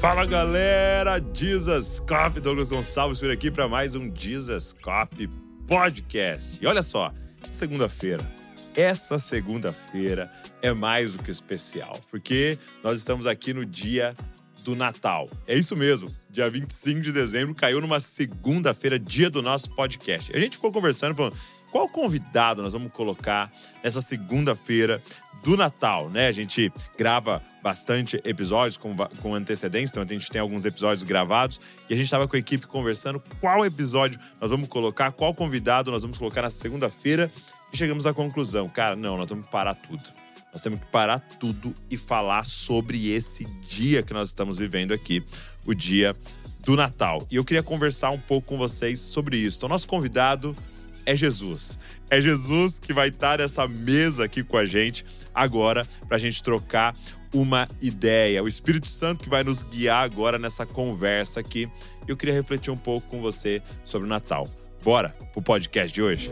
Fala galera, Jesus Cop, Douglas Gonçalves por aqui para mais um Jesus Cop Podcast. E olha só, segunda-feira, essa segunda-feira é mais do que especial, porque nós estamos aqui no dia do Natal. É isso mesmo, dia 25 de dezembro caiu numa segunda-feira, dia do nosso podcast. A gente ficou conversando, falando qual convidado nós vamos colocar nessa segunda-feira do Natal, né? A gente grava bastante episódios com, com antecedência, então a gente tem alguns episódios gravados e a gente estava com a equipe conversando qual episódio nós vamos colocar, qual convidado nós vamos colocar na segunda-feira e chegamos à conclusão, cara, não, nós temos que parar tudo. Nós temos que parar tudo e falar sobre esse dia que nós estamos vivendo aqui, o dia do Natal. E eu queria conversar um pouco com vocês sobre isso. Então, nosso convidado é Jesus. É Jesus que vai estar nessa mesa aqui com a gente agora para a gente trocar uma ideia. O Espírito Santo que vai nos guiar agora nessa conversa aqui. Eu queria refletir um pouco com você sobre o Natal. Bora pro podcast de hoje?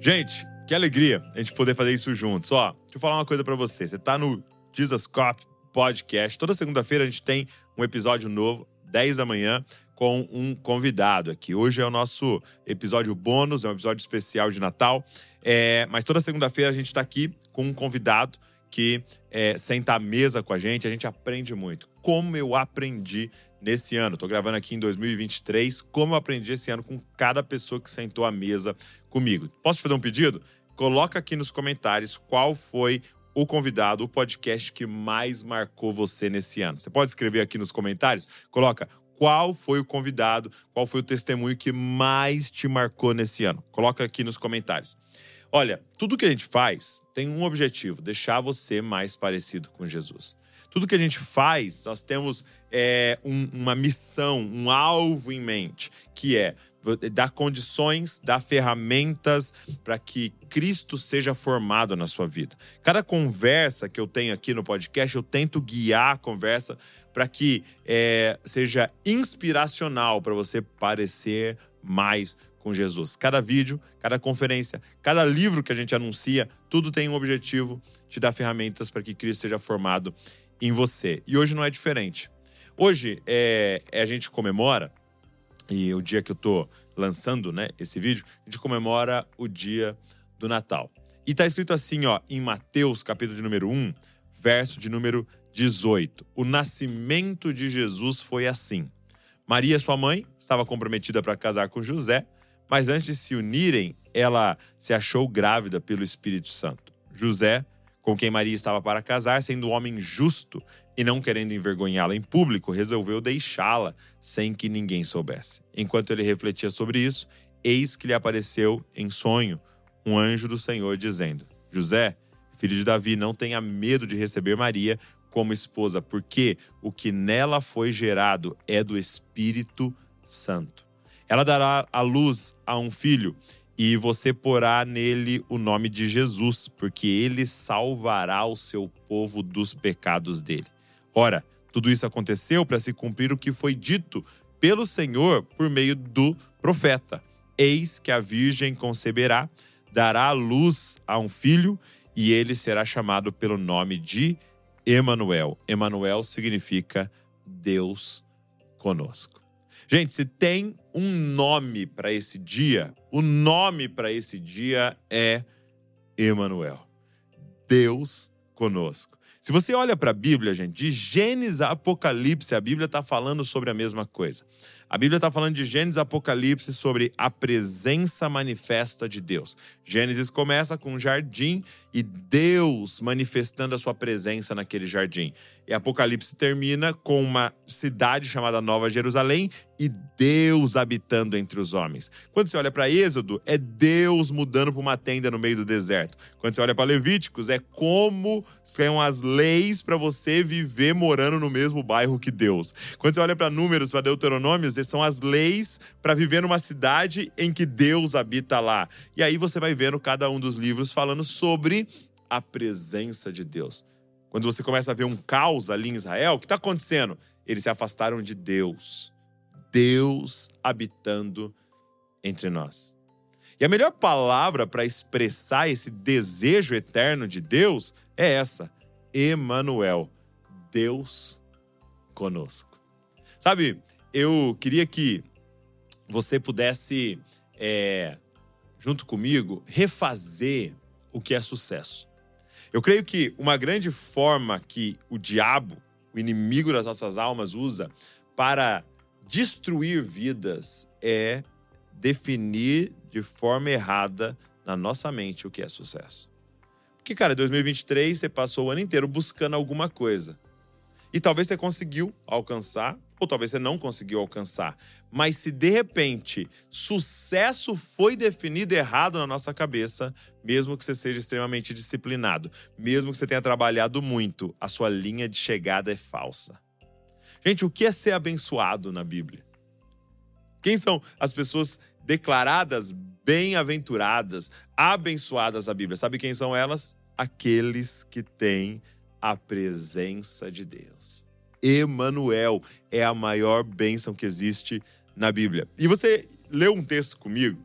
Gente, que alegria a gente poder fazer isso juntos. Ó, deixa eu falar uma coisa para você. Você tá no Jesus Cop Podcast. Toda segunda-feira a gente tem um episódio novo, 10 da manhã, com um convidado aqui. Hoje é o nosso episódio bônus, é um episódio especial de Natal. É, mas toda segunda-feira a gente está aqui com um convidado que é, senta à mesa com a gente, a gente aprende muito. Como eu aprendi nesse ano, estou gravando aqui em 2023, como eu aprendi esse ano com cada pessoa que sentou à mesa comigo. Posso te fazer um pedido? Coloca aqui nos comentários qual foi o convidado, o podcast que mais marcou você nesse ano. Você pode escrever aqui nos comentários? Coloca qual foi o convidado, qual foi o testemunho que mais te marcou nesse ano. Coloca aqui nos comentários. Olha, tudo que a gente faz tem um objetivo: deixar você mais parecido com Jesus. Tudo que a gente faz, nós temos é, um, uma missão, um alvo em mente, que é dar condições, dar ferramentas para que Cristo seja formado na sua vida. Cada conversa que eu tenho aqui no podcast, eu tento guiar a conversa para que é, seja inspiracional para você parecer mais com Jesus. Cada vídeo, cada conferência, cada livro que a gente anuncia, tudo tem um objetivo de dar ferramentas para que Cristo seja formado em você. E hoje não é diferente. Hoje é, é a gente comemora e o dia que eu tô lançando, né, esse vídeo, a gente comemora o dia do Natal. E tá escrito assim, ó, em Mateus, capítulo de número 1, verso de número 18. O nascimento de Jesus foi assim. Maria, sua mãe, estava comprometida para casar com José, mas antes de se unirem, ela se achou grávida pelo Espírito Santo. José com quem Maria estava para casar, sendo um homem justo e não querendo envergonhá-la em público, resolveu deixá-la sem que ninguém soubesse. Enquanto ele refletia sobre isso, eis que lhe apareceu em sonho um anjo do Senhor dizendo: José, filho de Davi, não tenha medo de receber Maria como esposa, porque o que nela foi gerado é do Espírito Santo. Ela dará a luz a um filho e você porá nele o nome de Jesus, porque ele salvará o seu povo dos pecados dele. Ora, tudo isso aconteceu para se cumprir o que foi dito pelo Senhor por meio do profeta. Eis que a virgem conceberá, dará luz a um filho, e ele será chamado pelo nome de Emanuel. Emanuel significa Deus conosco. Gente, se tem um nome para esse dia, o nome para esse dia é Emanuel. Deus conosco. Se você olha para a Bíblia, gente, de Gênesis a Apocalipse, a Bíblia está falando sobre a mesma coisa. A Bíblia está falando de Gênesis Apocalipse sobre a presença manifesta de Deus. Gênesis começa com um jardim e Deus manifestando a sua presença naquele jardim. E Apocalipse termina com uma cidade chamada Nova Jerusalém e Deus habitando entre os homens. Quando você olha para Êxodo, é Deus mudando para uma tenda no meio do deserto. Quando você olha para Levíticos, é como são as leis para você viver morando no mesmo bairro que Deus. Quando você olha para Números, para Deuteronômios, são as leis para viver numa cidade em que Deus habita lá. E aí você vai vendo cada um dos livros falando sobre a presença de Deus. Quando você começa a ver um caos ali em Israel, o que está acontecendo? Eles se afastaram de Deus. Deus habitando entre nós. E a melhor palavra para expressar esse desejo eterno de Deus é essa: Emanuel, Deus conosco. Sabe, eu queria que você pudesse, é, junto comigo, refazer o que é sucesso. Eu creio que uma grande forma que o diabo, o inimigo das nossas almas, usa para destruir vidas é definir de forma errada na nossa mente o que é sucesso. Porque, cara, em 2023 você passou o ano inteiro buscando alguma coisa. E talvez você conseguiu alcançar, ou talvez você não conseguiu alcançar. Mas se de repente sucesso foi definido errado na nossa cabeça, mesmo que você seja extremamente disciplinado, mesmo que você tenha trabalhado muito, a sua linha de chegada é falsa. Gente, o que é ser abençoado na Bíblia? Quem são as pessoas declaradas bem-aventuradas, abençoadas na Bíblia? Sabe quem são elas? Aqueles que têm a presença de Deus. Emanuel é a maior bênção que existe na Bíblia. E você leu um texto comigo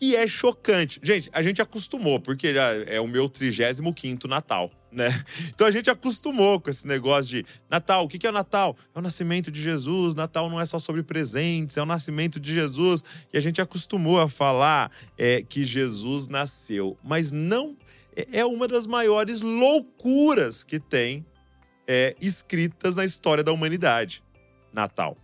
que é chocante. Gente, a gente acostumou, porque já é o meu 35 Natal, né? Então a gente acostumou com esse negócio de Natal. O que é o Natal? É o nascimento de Jesus. Natal não é só sobre presentes, é o nascimento de Jesus. E a gente acostumou a falar é, que Jesus nasceu. Mas não é, é uma das maiores loucuras que tem é, escritas na história da humanidade. Natal.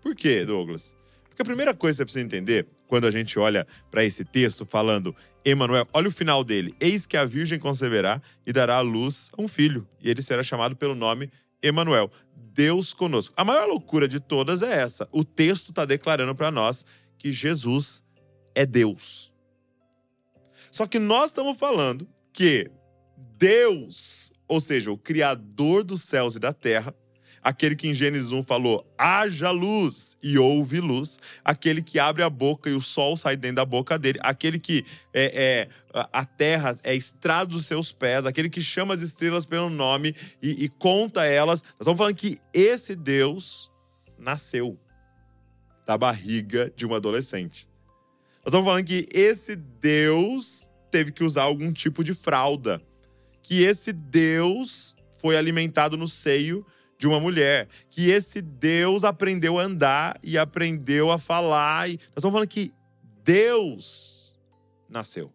Por quê, Douglas? Porque a primeira coisa que você precisa entender quando a gente olha para esse texto falando Emanuel, olha o final dele. Eis que a virgem conceberá e dará à luz a um filho, e ele será chamado pelo nome Emanuel, Deus conosco. A maior loucura de todas é essa. O texto está declarando para nós que Jesus é Deus. Só que nós estamos falando que Deus, ou seja, o criador dos céus e da terra, aquele que em Gênesis 1 falou: haja luz e houve luz, aquele que abre a boca e o sol sai dentro da boca dele, aquele que é, é a terra é estrada dos seus pés, aquele que chama as estrelas pelo nome e, e conta elas. Nós estamos falando que esse Deus nasceu da barriga de uma adolescente. Nós estamos falando que esse Deus teve que usar algum tipo de fralda. Que esse Deus foi alimentado no seio de uma mulher. Que esse Deus aprendeu a andar e aprendeu a falar. E nós estamos falando que Deus nasceu.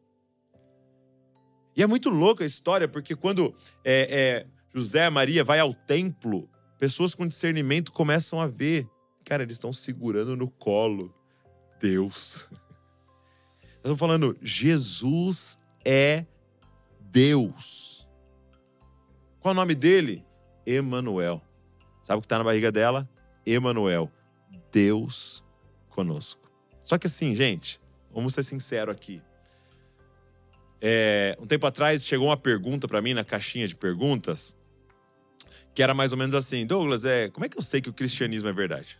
E é muito louca a história, porque quando é, é, José Maria vai ao templo, pessoas com discernimento começam a ver. Cara, eles estão segurando no colo Deus. Nós estamos falando, Jesus é Deus. Qual é o nome dele? Emanuel. Sabe o que está na barriga dela? Emanuel, Deus conosco. Só que assim, gente, vamos ser sinceros aqui. É, um tempo atrás chegou uma pergunta para mim na caixinha de perguntas que era mais ou menos assim: Douglas, é, como é que eu sei que o cristianismo é verdade?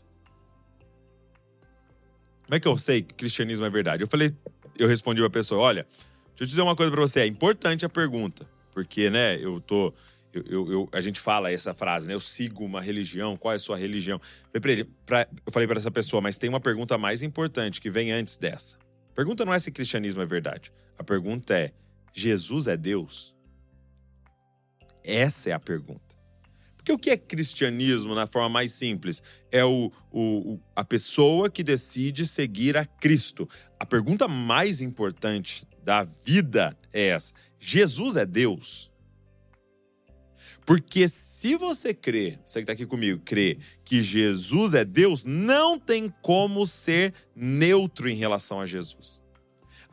Como é que eu sei que o cristianismo é verdade? Eu falei, eu respondi pra pessoa: olha, deixa eu dizer uma coisa para você, é importante a pergunta, porque, né, eu tô eu, eu, eu, a gente fala essa frase, né? Eu sigo uma religião, qual é a sua religião? Eu falei para essa pessoa, mas tem uma pergunta mais importante que vem antes dessa. A pergunta não é se cristianismo é verdade. A pergunta é: Jesus é Deus? Essa é a pergunta. Porque o que é cristianismo na forma mais simples? É o, o, a pessoa que decide seguir a Cristo. A pergunta mais importante da vida é essa: Jesus é Deus? Porque se você crê, você que está aqui comigo, crê que Jesus é Deus, não tem como ser neutro em relação a Jesus.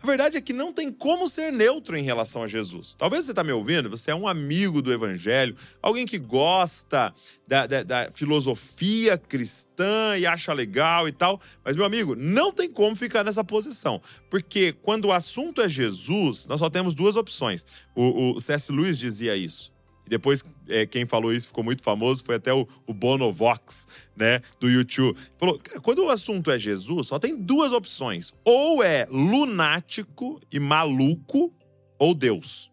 A verdade é que não tem como ser neutro em relação a Jesus. Talvez você está me ouvindo, você é um amigo do Evangelho, alguém que gosta da, da, da, filosofia cristã e acha legal e tal. Mas, meu amigo, não tem como ficar nessa posição. Porque quando o assunto é Jesus, nós só temos duas opções. O, o C.S. Lewis dizia isso. Depois, é, quem falou isso ficou muito famoso, foi até o, o né, do YouTube. Falou, cara, quando o assunto é Jesus, só tem duas opções. Ou é lunático e maluco, ou Deus.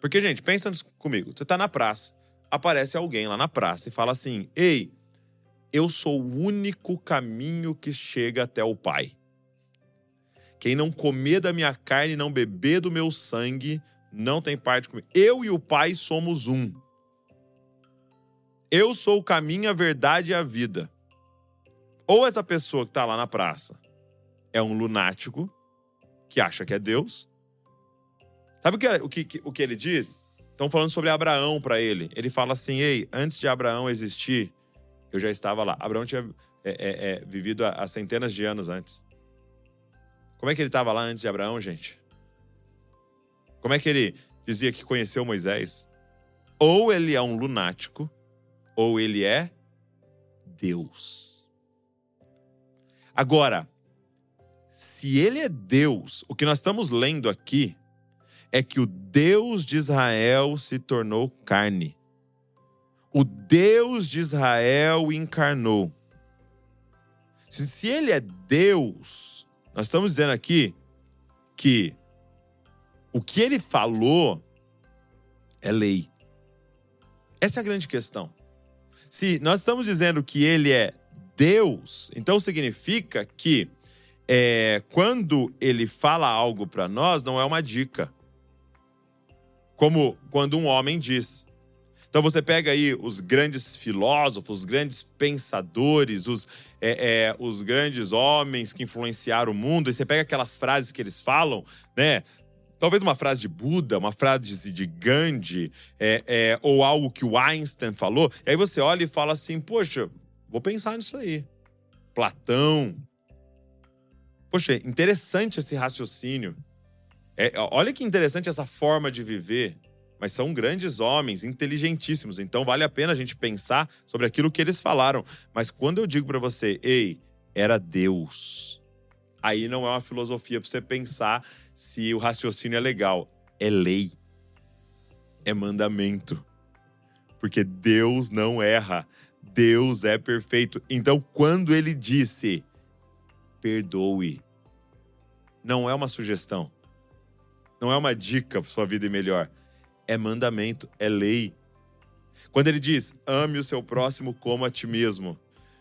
Porque, gente, pensa comigo. Você tá na praça, aparece alguém lá na praça e fala assim, ei, eu sou o único caminho que chega até o Pai. Quem não comer da minha carne e não beber do meu sangue, não tem parte comigo. Eu e o Pai somos um. Eu sou o caminho, a verdade e a vida. Ou essa pessoa que está lá na praça é um lunático que acha que é Deus. Sabe o que, o que, o que ele diz? Estão falando sobre Abraão para ele. Ele fala assim: Ei, antes de Abraão existir, eu já estava lá. Abraão tinha é, é, é, vivido há, há centenas de anos antes. Como é que ele estava lá antes de Abraão, gente? Como é que ele dizia que conheceu Moisés? Ou ele é um lunático, ou ele é Deus. Agora, se ele é Deus, o que nós estamos lendo aqui é que o Deus de Israel se tornou carne. O Deus de Israel encarnou. Se, ele é Deus, nós estamos dizendo aqui que o que ele falou é lei. Essa é a grande questão. Se nós estamos dizendo que ele é Deus, então significa que é, quando ele fala algo para nós, não é uma dica. Como quando um homem diz. Então você pega aí os grandes filósofos, os grandes pensadores, os, é, é, os grandes homens que influenciaram o mundo, e você pega aquelas frases que eles falam, né? Talvez uma frase de Buda, uma frase de Gandhi, é, é, ou algo que o Einstein falou. E aí você olha e fala assim: Poxa, vou pensar nisso aí. Platão, Poxa, interessante esse raciocínio. É, olha que interessante essa forma de viver. Mas são grandes homens, inteligentíssimos. Então vale a pena a gente pensar sobre aquilo que eles falaram. Mas quando eu digo para você, ei, era Deus. Aí não é uma filosofia para você pensar se o raciocínio é legal. É lei. É mandamento. Porque Deus não erra. Deus é perfeito. Então, quando ele disse, perdoe. Não é uma sugestão. Não é uma dica para sua vida ir melhor. É mandamento, é lei. Quando ele diz, ame o seu próximo como a ti mesmo,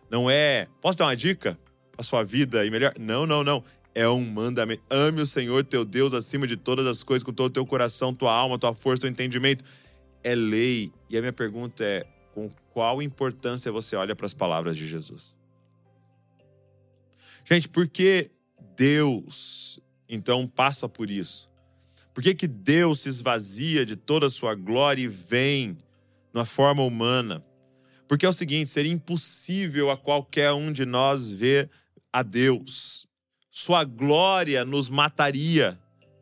não é, posso dar uma dica para sua vida ir melhor? Não, não, não. É um mandamento. Ame o Senhor teu Deus acima de todas as coisas, com todo o teu coração, tua alma, tua força, teu entendimento. É lei. E a minha pergunta é: com qual importância você olha para as palavras de Jesus? Gente, por que Deus então passa por isso? Por que, que Deus se esvazia de toda a sua glória e vem na forma humana? Porque é o seguinte: seria impossível a qualquer um de nós ver a Deus. Sua glória nos mataria,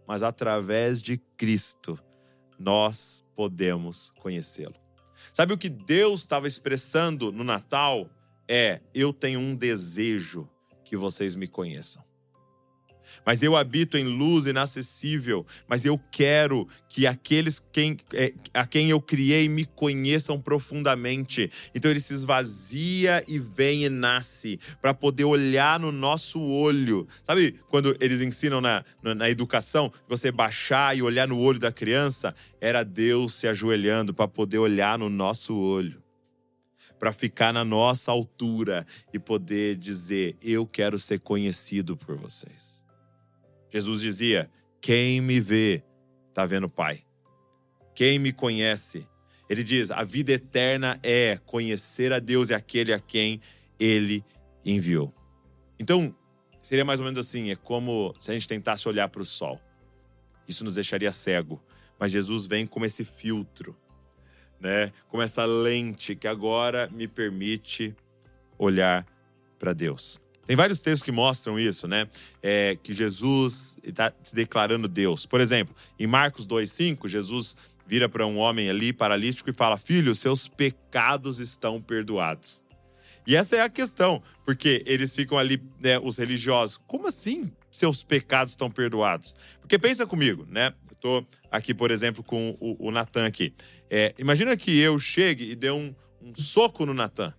mas através de Cristo nós podemos conhecê-lo. Sabe o que Deus estava expressando no Natal? É: eu tenho um desejo que vocês me conheçam. Mas eu habito em luz inacessível, mas eu quero que aqueles quem, é, a quem eu criei me conheçam profundamente. Então ele se esvazia e vem e nasce para poder olhar no nosso olho. Sabe quando eles ensinam na, na, na educação, você baixar e olhar no olho da criança? Era Deus se ajoelhando para poder olhar no nosso olho para ficar na nossa altura e poder dizer: Eu quero ser conhecido por vocês. Jesus dizia: Quem me vê, está vendo o Pai. Quem me conhece. Ele diz: A vida eterna é conhecer a Deus e aquele a quem ele enviou. Então, seria mais ou menos assim: é como se a gente tentasse olhar para o sol. Isso nos deixaria cego. Mas Jesus vem como esse filtro né? Como essa lente que agora me permite olhar para Deus. Tem vários textos que mostram isso, né? É, que Jesus está se declarando Deus. Por exemplo, em Marcos 2,5, Jesus vira para um homem ali paralítico e fala: Filho, seus pecados estão perdoados. E essa é a questão, porque eles ficam ali, né, os religiosos, como assim seus pecados estão perdoados? Porque pensa comigo, né? Eu tô aqui, por exemplo, com o, o Natan aqui. É, imagina que eu chegue e dê um, um soco no Natan.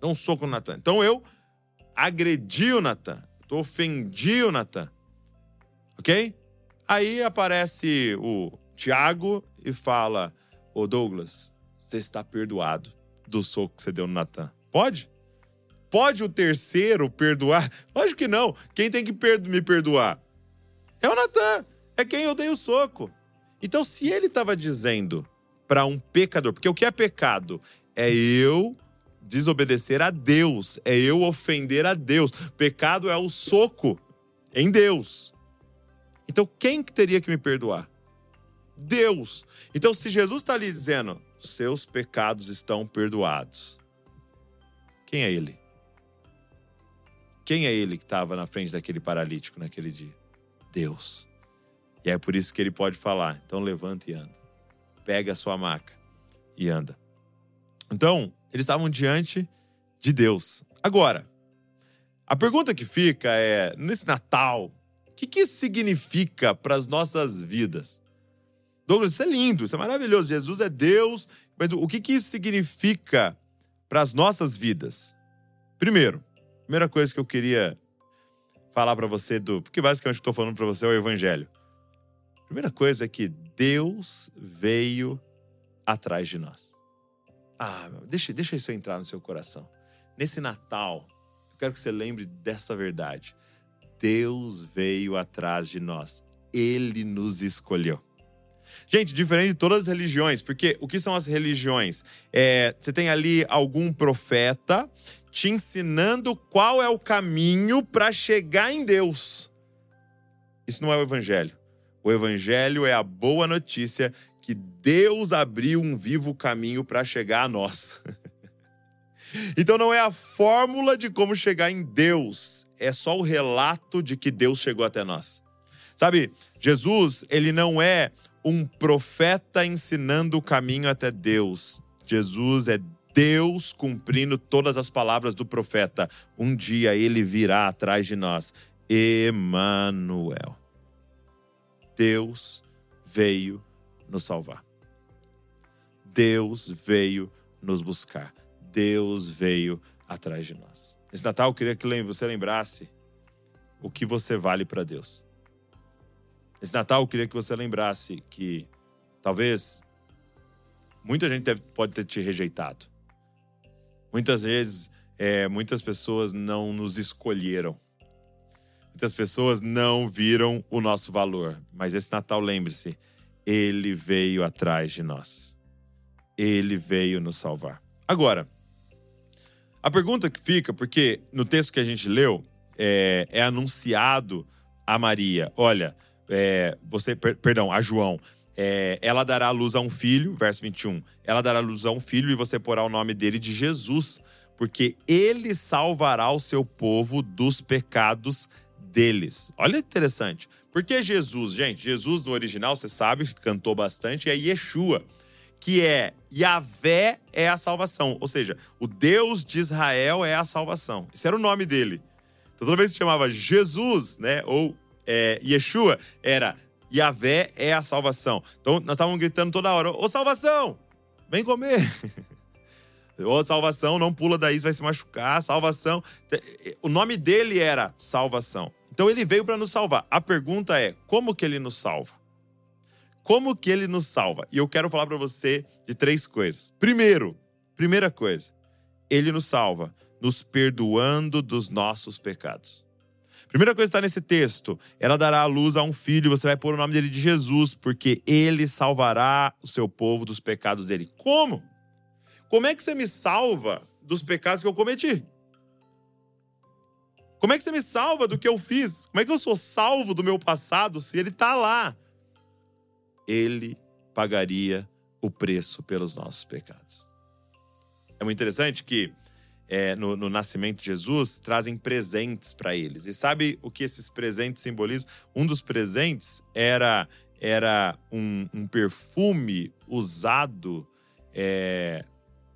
Dê um soco no Natan. Então eu agredi o Natan. Eu ofendi o Natan. Ok? Aí aparece o Tiago e fala: Ô Douglas, você está perdoado do soco que você deu no Natan. Pode? pode o terceiro perdoar? Lógico que não. Quem tem que me perdoar? É o Natan. É quem eu dei o soco. Então, se ele estava dizendo para um pecador, porque o que é pecado? É eu desobedecer a Deus, é eu ofender a Deus. Pecado é o soco em Deus. Então, quem que teria que me perdoar? Deus. Então, se Jesus está ali dizendo, seus pecados estão perdoados, quem é ele? Quem é ele que estava na frente daquele paralítico naquele dia? Deus. E é por isso que ele pode falar: então levanta e anda. Pega a sua maca e anda. Então, eles estavam diante de Deus. Agora, a pergunta que fica é: nesse Natal, o que, que isso significa para as nossas vidas? Douglas, isso é lindo, isso é maravilhoso. Jesus é Deus, mas o que, que isso significa para as nossas vidas? Primeiro, primeira coisa que eu queria falar para você do, porque basicamente estou falando para você é o Evangelho. Primeira coisa é que Deus veio atrás de nós. Ah, deixa, deixa isso entrar no seu coração. Nesse Natal, eu quero que você lembre dessa verdade. Deus veio atrás de nós. Ele nos escolheu. Gente, diferente de todas as religiões, porque o que são as religiões? É, você tem ali algum profeta te ensinando qual é o caminho para chegar em Deus. Isso não é o evangelho. O evangelho é a boa notícia que Deus abriu um vivo caminho para chegar a nós. então não é a fórmula de como chegar em Deus, é só o relato de que Deus chegou até nós. Sabe, Jesus, ele não é um profeta ensinando o caminho até Deus. Jesus é Deus cumprindo todas as palavras do profeta. Um dia ele virá atrás de nós. Emanuel. Deus veio nos salvar. Deus veio nos buscar. Deus veio atrás de nós. Esse Natal eu queria que você lembrasse o que você vale para Deus. Esse Natal eu queria que você lembrasse que talvez muita gente pode ter te rejeitado. Muitas vezes, é, muitas pessoas não nos escolheram. Muitas pessoas não viram o nosso valor. Mas esse Natal, lembre-se, ele veio atrás de nós. Ele veio nos salvar. Agora, a pergunta que fica, porque no texto que a gente leu, é, é anunciado a Maria: olha, é, você, per, perdão, a João, é, ela dará luz a um filho, verso 21. Ela dará luz a um filho e você porá o nome dele de Jesus, porque ele salvará o seu povo dos pecados deles. Olha que interessante. Porque Jesus, gente, Jesus no original, você sabe, cantou bastante, é Yeshua, que é Yahvé é a salvação. Ou seja, o Deus de Israel é a salvação. Esse era o nome dele. Então, toda vez que chamava Jesus, né, ou é, Yeshua, era Yahvé é a salvação. Então, nós estávamos gritando toda hora: Ô salvação, vem comer. Ô, salvação, não pula daí, você vai se machucar. Salvação. O nome dele era salvação. Então ele veio para nos salvar. A pergunta é: como que ele nos salva? Como que ele nos salva? E eu quero falar para você de três coisas. Primeiro, primeira coisa, ele nos salva nos perdoando dos nossos pecados. Primeira coisa que está nesse texto, ela dará a luz a um filho, você vai pôr o nome dele de Jesus, porque ele salvará o seu povo dos pecados dele. Como? Como é que você me salva dos pecados que eu cometi? Como é que você me salva do que eu fiz? Como é que eu sou salvo do meu passado se ele está lá? Ele pagaria o preço pelos nossos pecados. É muito interessante que é, no, no, nascimento de Jesus trazem presentes para eles. E sabe o que esses presentes simbolizam? Um dos presentes era, era um, um perfume usado é,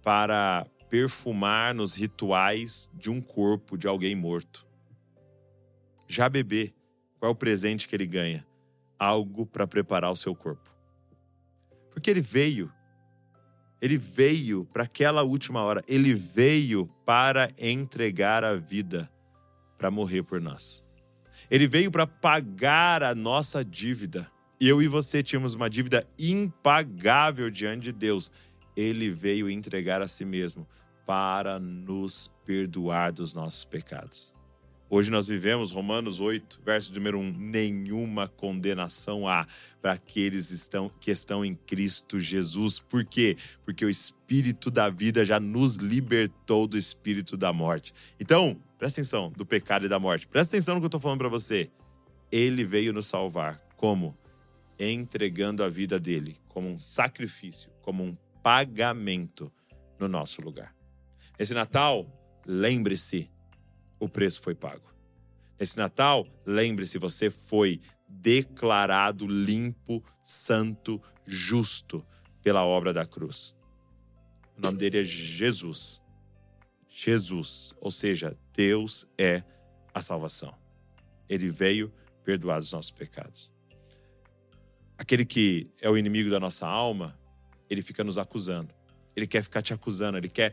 para perfumar nos rituais de um corpo de alguém morto. Já bebê, qual é o presente que ele ganha? Algo para preparar o seu corpo. Porque ele veio. Ele veio para aquela última hora. Ele veio para entregar a vida, para morrer por nós. Ele veio para pagar a nossa dívida. Eu e você tínhamos uma dívida impagável diante de Deus ele veio entregar a si mesmo para nos perdoar dos nossos pecados. Hoje nós vivemos Romanos 8, verso número 1. Nenhuma condenação há para aqueles estão, que estão em Cristo Jesus. Por quê? Porque o Espírito da vida já nos libertou do Espírito da morte. Então, presta atenção do pecado e da morte. Presta atenção no que eu estou falando para você. Ele veio nos salvar. Como? Entregando a vida dele como um sacrifício, como um pagamento no nosso lugar. Esse Natal, lembre-se o preço foi pago. Nesse Natal, lembre-se, você foi declarado limpo, santo, justo pela obra da cruz. O nome dele é Jesus. Jesus, ou seja, Deus é a salvação. Ele veio perdoar os nossos pecados. Aquele que é o inimigo da nossa alma, ele fica nos acusando. Ele quer ficar te acusando, ele quer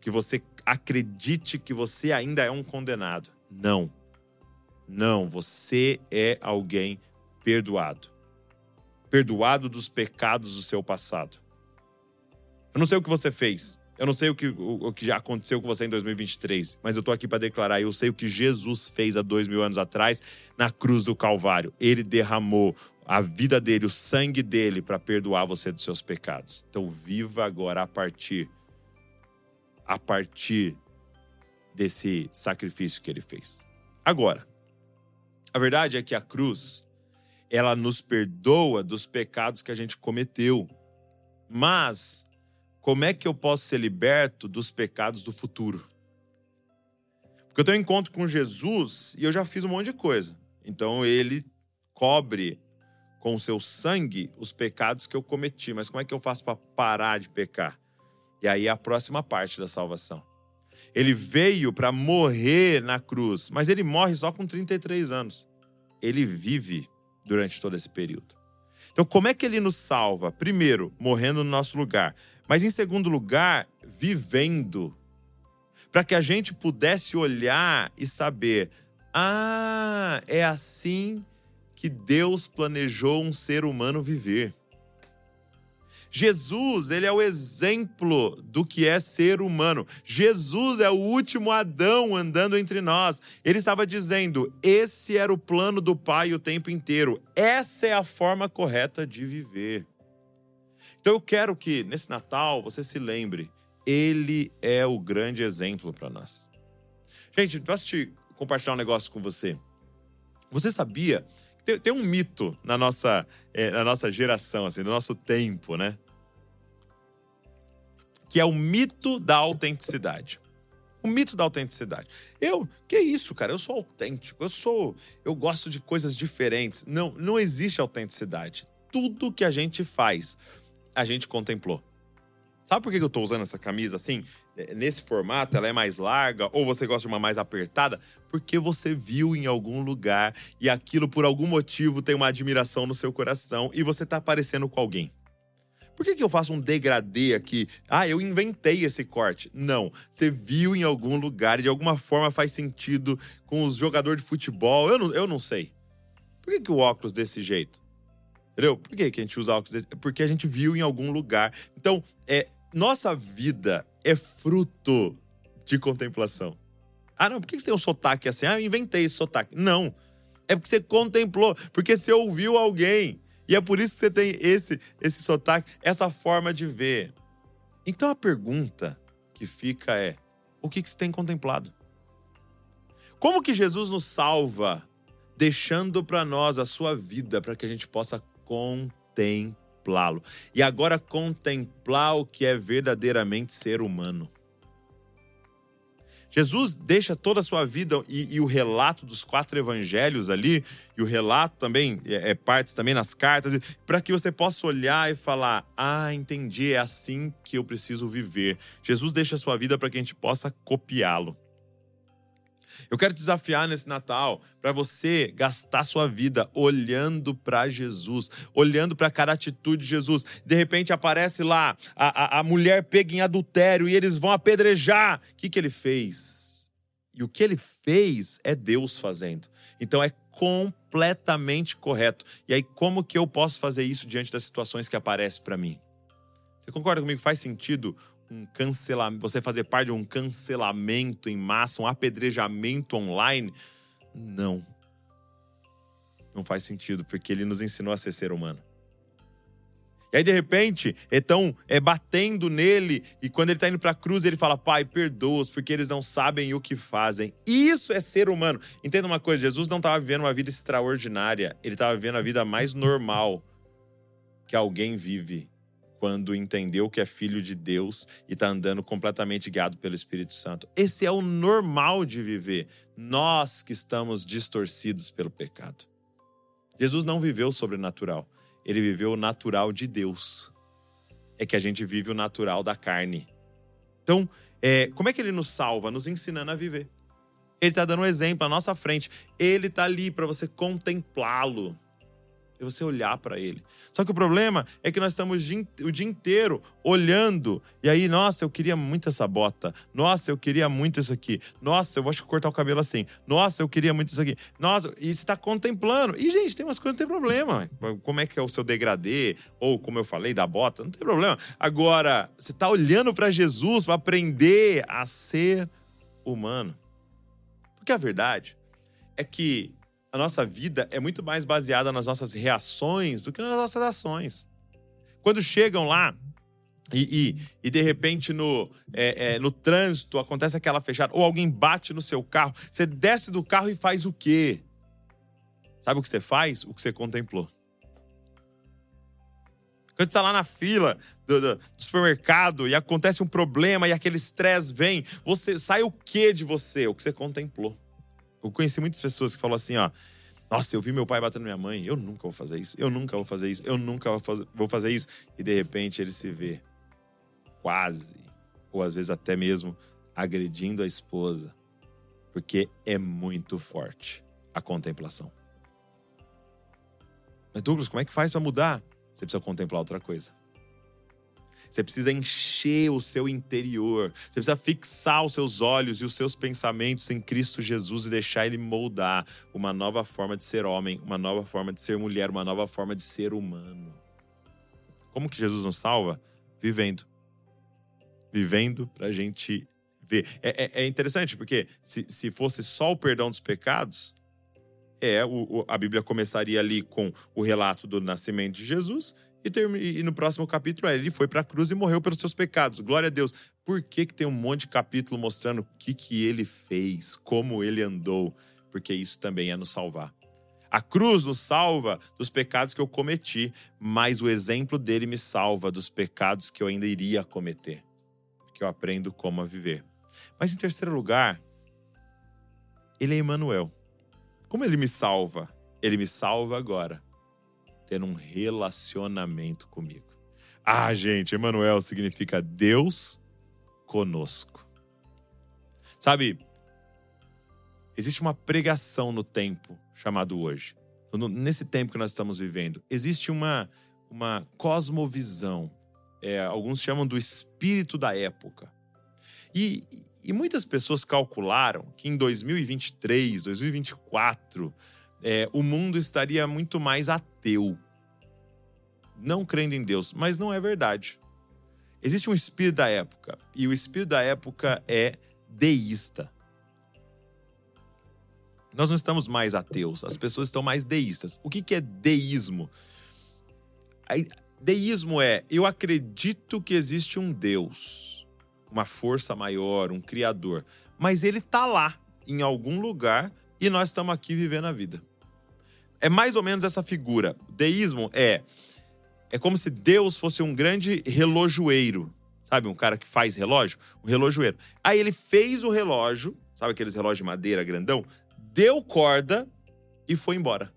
que você acredite que você ainda é um condenado. Não. Não, você é alguém perdoado. Perdoado dos pecados do seu passado. Eu não sei o que você fez. Eu não sei o que, o, o que já aconteceu com você em 2023, mas eu tô aqui para declarar. Eu sei o que Jesus fez há dois mil anos atrás na cruz do Calvário. Ele derramou a vida dele, o sangue dele, para perdoar você dos seus pecados. Então, viva agora a partir a partir desse sacrifício que ele fez. Agora, a verdade é que a cruz, ela nos perdoa dos pecados que a gente cometeu. Mas como é que eu posso ser liberto dos pecados do futuro? Porque eu tenho um encontro com Jesus e eu já fiz um monte de coisa. Então ele cobre com o seu sangue os pecados que eu cometi. Mas como é que eu faço para parar de pecar? E aí é a próxima parte da salvação. Ele veio para morrer na cruz, mas ele morre só com 33 anos. Ele vive durante todo esse período. Então, como é que ele nos salva? Primeiro, morrendo no nosso lugar, mas em segundo lugar, vivendo. Para que a gente pudesse olhar e saber: ah, é assim que Deus planejou um ser humano viver. Jesus, ele é o exemplo do que é ser humano. Jesus é o último Adão andando entre nós. Ele estava dizendo: esse era o plano do Pai o tempo inteiro. Essa é a forma correta de viver. Então eu quero que nesse Natal você se lembre, ele é o grande exemplo para nós. Gente, posso te compartilhar um negócio com você? Você sabia tem, tem um mito na nossa, é, na nossa geração, assim, no nosso tempo, né? Que é o mito da autenticidade. O mito da autenticidade. Eu, que isso, cara? Eu sou autêntico. Eu sou, eu gosto de coisas diferentes. Não, não existe autenticidade. Tudo que a gente faz, a gente contemplou. Sabe por que eu tô usando essa camisa assim? Nesse formato, ela é mais larga, ou você gosta de uma mais apertada? Porque você viu em algum lugar e aquilo, por algum motivo, tem uma admiração no seu coração e você tá aparecendo com alguém. Por que, que eu faço um degradê aqui? Ah, eu inventei esse corte. Não. Você viu em algum lugar e de alguma forma faz sentido com os jogadores de futebol. Eu não, eu não sei. Por que, que o óculos desse jeito? Entendeu? Por que, que a gente usa óculos desse? Porque a gente viu em algum lugar. Então, é, nossa vida é fruto de contemplação. Ah, não, por que você tem um sotaque assim? Ah, eu inventei esse sotaque. Não. É porque você contemplou, porque você ouviu alguém. E é por isso que você tem esse, esse sotaque, essa forma de ver. Então a pergunta que fica é: o que, que você tem contemplado? Como que Jesus nos salva, deixando para nós a sua vida para que a gente possa contemplar? Contemplá-lo. E agora contemplar o que é verdadeiramente ser humano. Jesus deixa toda a sua vida e, e, o relato dos quatro evangelhos ali, e o relato também, é, é partes também nas cartas, para que você possa olhar e falar: ah, entendi, é assim que eu preciso viver. Jesus deixa a sua vida para que a gente possa copiá-lo. Eu quero te desafiar nesse Natal para você gastar sua vida olhando para Jesus, olhando para cada atitude de Jesus. De repente aparece lá a, a, a mulher pega em adultério e eles vão apedrejar. O que, que ele fez? E o que ele fez é Deus fazendo. Então é completamente correto. E aí, como que eu posso fazer isso diante das situações que aparecem para mim? Você concorda comigo? Faz sentido um cancelamento, você fazer parte de um cancelamento em massa, um apedrejamento online. Não. Não faz sentido, porque ele nos ensinou a ser ser humano. E aí, de repente, estão é, batendo nele, e quando ele está indo para a cruz, ele fala: Pai, perdoa-os, porque eles não sabem o que fazem. Isso é ser humano. Entenda uma coisa: Jesus não estava vivendo uma vida extraordinária, ele estava vivendo a vida mais normal que alguém vive quando entendeu que é filho de Deus e está andando completamente guiado pelo Espírito Santo. Esse é o normal de viver. Nós que estamos distorcidos pelo pecado. Jesus não viveu o sobrenatural ele viveu o natural de Deus. É que a gente vive o natural da carne. Então, é, como é que ele nos salva? Nos ensinando a viver. Ele está dando um exemplo à nossa frente. Ele está ali para você contemplá-lo e você olhar para ele. Só que o problema é que nós estamos o dia inteiro olhando, e aí, nossa, eu queria muito essa bota. Nossa, eu queria muito isso aqui. Nossa, eu vou cortar o cabelo assim. Nossa, eu queria muito isso aqui. Nossa, e você está contemplando. E, gente, tem umas coisas que não tem problema. Como é que é o seu degradê, ou como eu falei, da bota, não tem problema. Agora, você está olhando para Jesus para aprender a ser humano. Porque a verdade é que a nossa vida é muito mais baseada nas nossas reações do que nas nossas ações. Quando chegam lá e, e, e de repente no, é, é, no trânsito acontece aquela fechada, ou alguém bate no seu carro, você desce do carro e faz o quê? Sabe o que você faz? O que você contemplou. Quando está lá na fila do, do, do, supermercado e acontece um problema e aquele estresse vem, você sai o que de você? O que você contemplou. Eu conheci muitas pessoas que falam assim, ó. Nossa, eu vi meu pai batendo minha mãe. Eu nunca vou fazer isso. Eu nunca vou fazer isso. Eu nunca vou fazer, isso. E de repente ele se vê quase, ou às vezes até mesmo agredindo a esposa, porque é muito forte a contemplação. Mas Douglas, como é que faz para mudar? Você precisa contemplar outra coisa. Você precisa encher o seu interior. Você precisa fixar os seus olhos e os seus pensamentos em Cristo Jesus e deixar Ele moldar uma nova forma de ser homem, uma nova forma de ser mulher, uma nova forma de ser humano. Como que Jesus nos salva? Vivendo. Vivendo para a gente ver. É, é, é, interessante, porque se, se fosse só o perdão dos pecados, é o, a Bíblia começaria ali com o relato do nascimento de Jesus e, e no próximo capítulo, ele foi para a cruz e morreu pelos seus pecados. Glória a Deus. Por que, que tem um monte de capítulo mostrando o que, que ele fez, como ele andou? Porque isso também é nos salvar. A cruz nos salva dos pecados que eu cometi, mas o exemplo dele me salva dos pecados que eu ainda iria cometer. Que eu aprendo como a viver. Mas em terceiro lugar, ele é Emmanuel. Como ele me salva? Ele me salva agora ter um relacionamento comigo. Ah, gente, Emmanuel significa Deus conosco. Sabe, existe uma pregação no tempo chamado hoje. Nesse tempo que nós estamos vivendo, existe uma, uma cosmovisão. É, alguns chamam do espírito da época. E, e muitas pessoas calcularam que em 2023, 2024, é, o mundo estaria muito mais ateu, não crendo em Deus. Mas não é verdade. Existe um espírito da época, e o espírito da época é deísta. Nós não estamos mais ateus, as pessoas estão mais deístas. O que, que é deísmo? Deísmo é eu acredito que existe um Deus, uma força maior, um Criador, mas ele está lá, em algum lugar, e nós estamos aqui vivendo a vida. É mais ou menos essa figura. Deísmo é é como se Deus fosse um grande relojoeiro, sabe? Um cara que faz relógio, um relojoeiro. Aí ele fez o relógio, sabe aqueles relógios de madeira grandão? Deu corda e foi embora.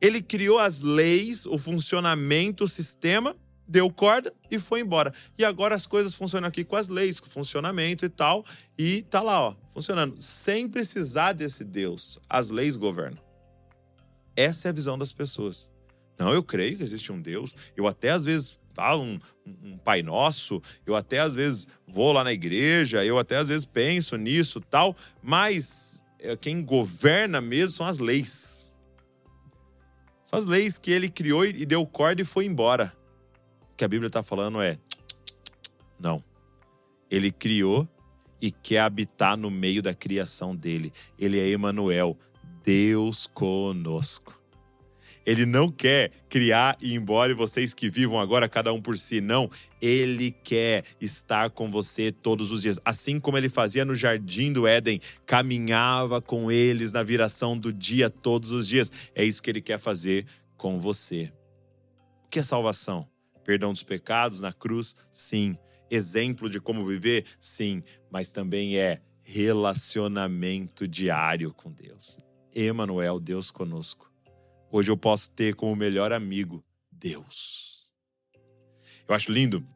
Ele criou as leis, o funcionamento, o sistema, deu corda e foi embora. E agora as coisas funcionam aqui com as leis, com o funcionamento e tal, e tá lá, ó, funcionando, sem precisar desse Deus. As leis governam. Essa é a visão das pessoas. Não, eu creio que existe um Deus. Eu até às vezes falo um, um, Pai Nosso, eu até às vezes vou lá na igreja, eu até às vezes penso nisso tal, mas é, quem governa mesmo são as leis. São as leis que ele criou e deu corda e foi embora. O que a Bíblia está falando é: não, Ele criou e quer habitar no meio da criação dele. Ele é Emanuel, Deus conosco. Ele não quer criar e ir embora e vocês que vivam agora cada um por si. Não. Ele quer estar com você todos os dias. Assim como ele fazia no jardim do Éden, caminhava com eles na viração do dia todos os dias. É isso que ele quer fazer com você. O que é salvação? Perdão dos pecados na cruz? Sim. Exemplo de como viver? Sim. Mas também é relacionamento diário com Deus. Emanuel, Deus conosco. Hoje eu posso ter como melhor amigo Deus. Eu acho lindo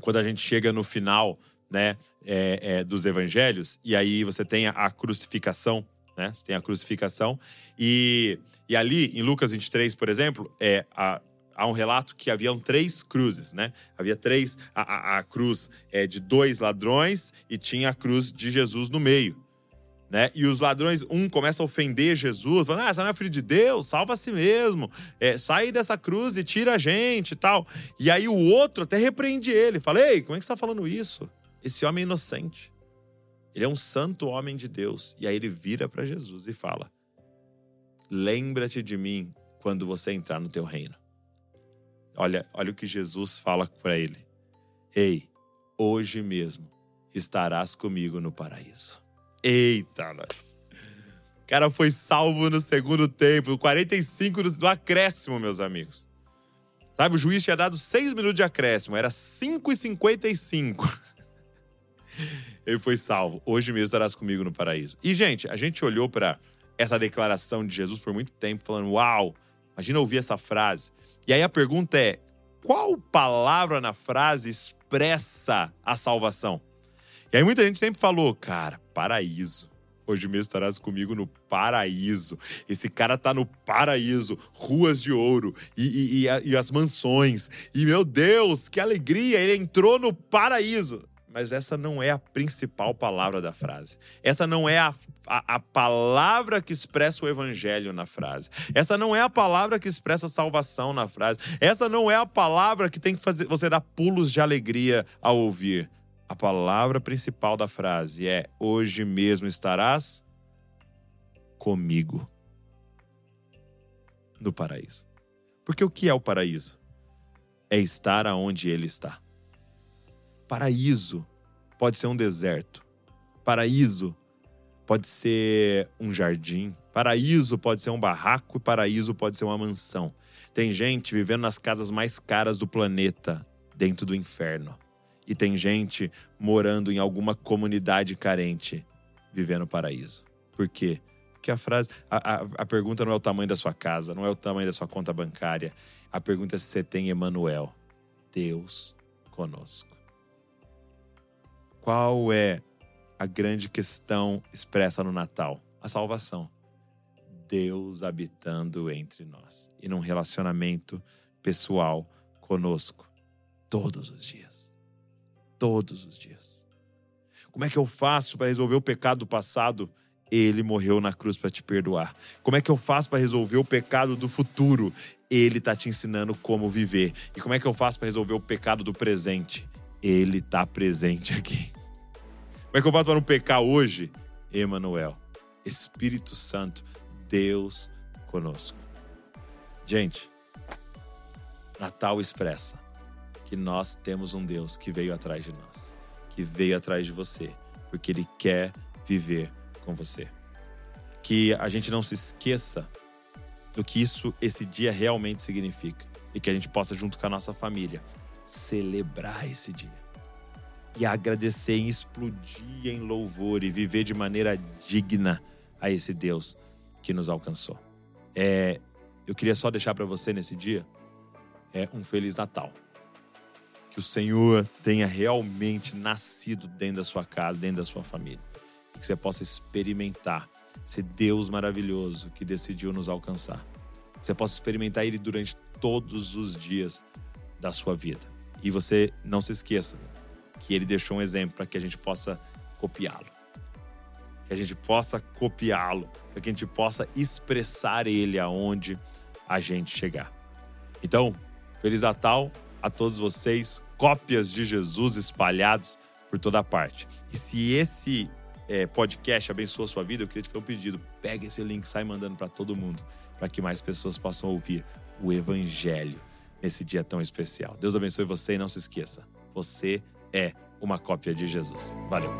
quando a gente chega no final né, é, é, dos evangelhos, e aí você tem a, crucificação, né? Você tem a crucificação, e, e ali em Lucas 23, por exemplo, é a, há um relato que haviam três cruzes, né? Havia três, a, a, a cruz é, de dois ladrões e tinha a cruz de Jesus no meio. Né? E os ladrões, um começa a ofender Jesus, falando: Ah, você não é filho de Deus, salva a si mesmo, é, sai dessa cruz e tira a gente e tal. E aí o outro até repreende ele, fala: Ei, como é que você está falando isso? Esse homem é inocente. Ele é um santo homem de Deus. E aí ele vira para Jesus e fala: Lembra-te de mim quando você entrar no teu reino. Olha, olha o que Jesus fala para ele: Ei, hoje mesmo estarás comigo no paraíso. Eita, nós. O cara foi salvo no segundo tempo, 45 do acréscimo, meus amigos. Sabe, o juiz tinha dado 6 minutos de acréscimo, era 5 e 55. Ele foi salvo. Hoje mesmo estarás comigo no paraíso. E, gente, a gente olhou para essa declaração de Jesus por muito tempo, falando: Uau, imagina ouvir essa frase. E aí a pergunta é: qual palavra na frase expressa a salvação? E aí muita gente sempre falou, cara, paraíso. Hoje mesmo estarás comigo no paraíso. Esse cara tá no paraíso, ruas de ouro e, e, e, e as mansões. E meu Deus, que alegria! Ele entrou no paraíso mas essa não é a principal palavra da frase. Essa não é a, a, a, palavra que expressa o evangelho na frase. Essa não é a palavra que expressa a salvação na frase. Essa não é a palavra que tem que fazer você dar pulos de alegria ao ouvir. A palavra principal da frase é: Hoje mesmo estarás comigo no paraíso. Porque o que é o paraíso? É estar aonde ele está. Paraíso pode ser um deserto. Paraíso pode ser um jardim. Paraíso pode ser um barraco. Paraíso pode ser uma mansão. Tem gente vivendo nas casas mais caras do planeta, dentro do inferno. E tem gente morando em alguma comunidade carente, vivendo o paraíso. Por quê? Porque a frase, a, a, a, pergunta não é o tamanho da sua casa, não é o tamanho da sua conta bancária. A pergunta é se você tem Emanuel, Deus conosco. Qual é a grande questão expressa no Natal? A salvação. Deus habitando entre nós e num relacionamento pessoal conosco todos os dias todos os dias. Como é que eu faço para resolver o pecado do passado? Ele morreu na cruz para te perdoar. Como é que eu faço para resolver o pecado do futuro? Ele está te ensinando como viver. E como é que eu faço para resolver o pecado do presente? Ele está presente aqui. Como é que eu faço para não pecar hoje? Emanuel, Espírito Santo, Deus conosco. Gente, Natal expressa que nós temos um Deus que veio atrás de nós, que veio atrás de você, porque Ele quer viver com você. Que a gente não se esqueça do que isso, esse dia realmente significa e que a gente possa, junto com a nossa família, celebrar esse dia e agradecer, e explodir em louvor e viver de maneira digna a esse Deus que nos alcançou. É, eu queria só deixar para você nesse dia é um feliz Natal que o Senhor tenha realmente nascido dentro da sua casa, dentro da sua família. Que você possa experimentar esse Deus maravilhoso que decidiu nos alcançar. Que você possa experimentar Ele durante todos os dias da sua vida. E você não se esqueça que Ele deixou um exemplo para que a gente possa copiá-lo. Que a gente possa copiá-lo, para que a gente possa expressar Ele aonde a gente chegar. Então, Feliz Natal a todos vocês, cópias de Jesus espalhados por toda parte. E se esse é, podcast abençoa a sua vida, eu queria te fazer um pedido. Pega esse link, sai mandando para todo mundo, para que mais pessoas possam ouvir o Evangelho nesse dia tão especial. Deus abençoe você e não se esqueça, você é uma cópia de Jesus. Valeu!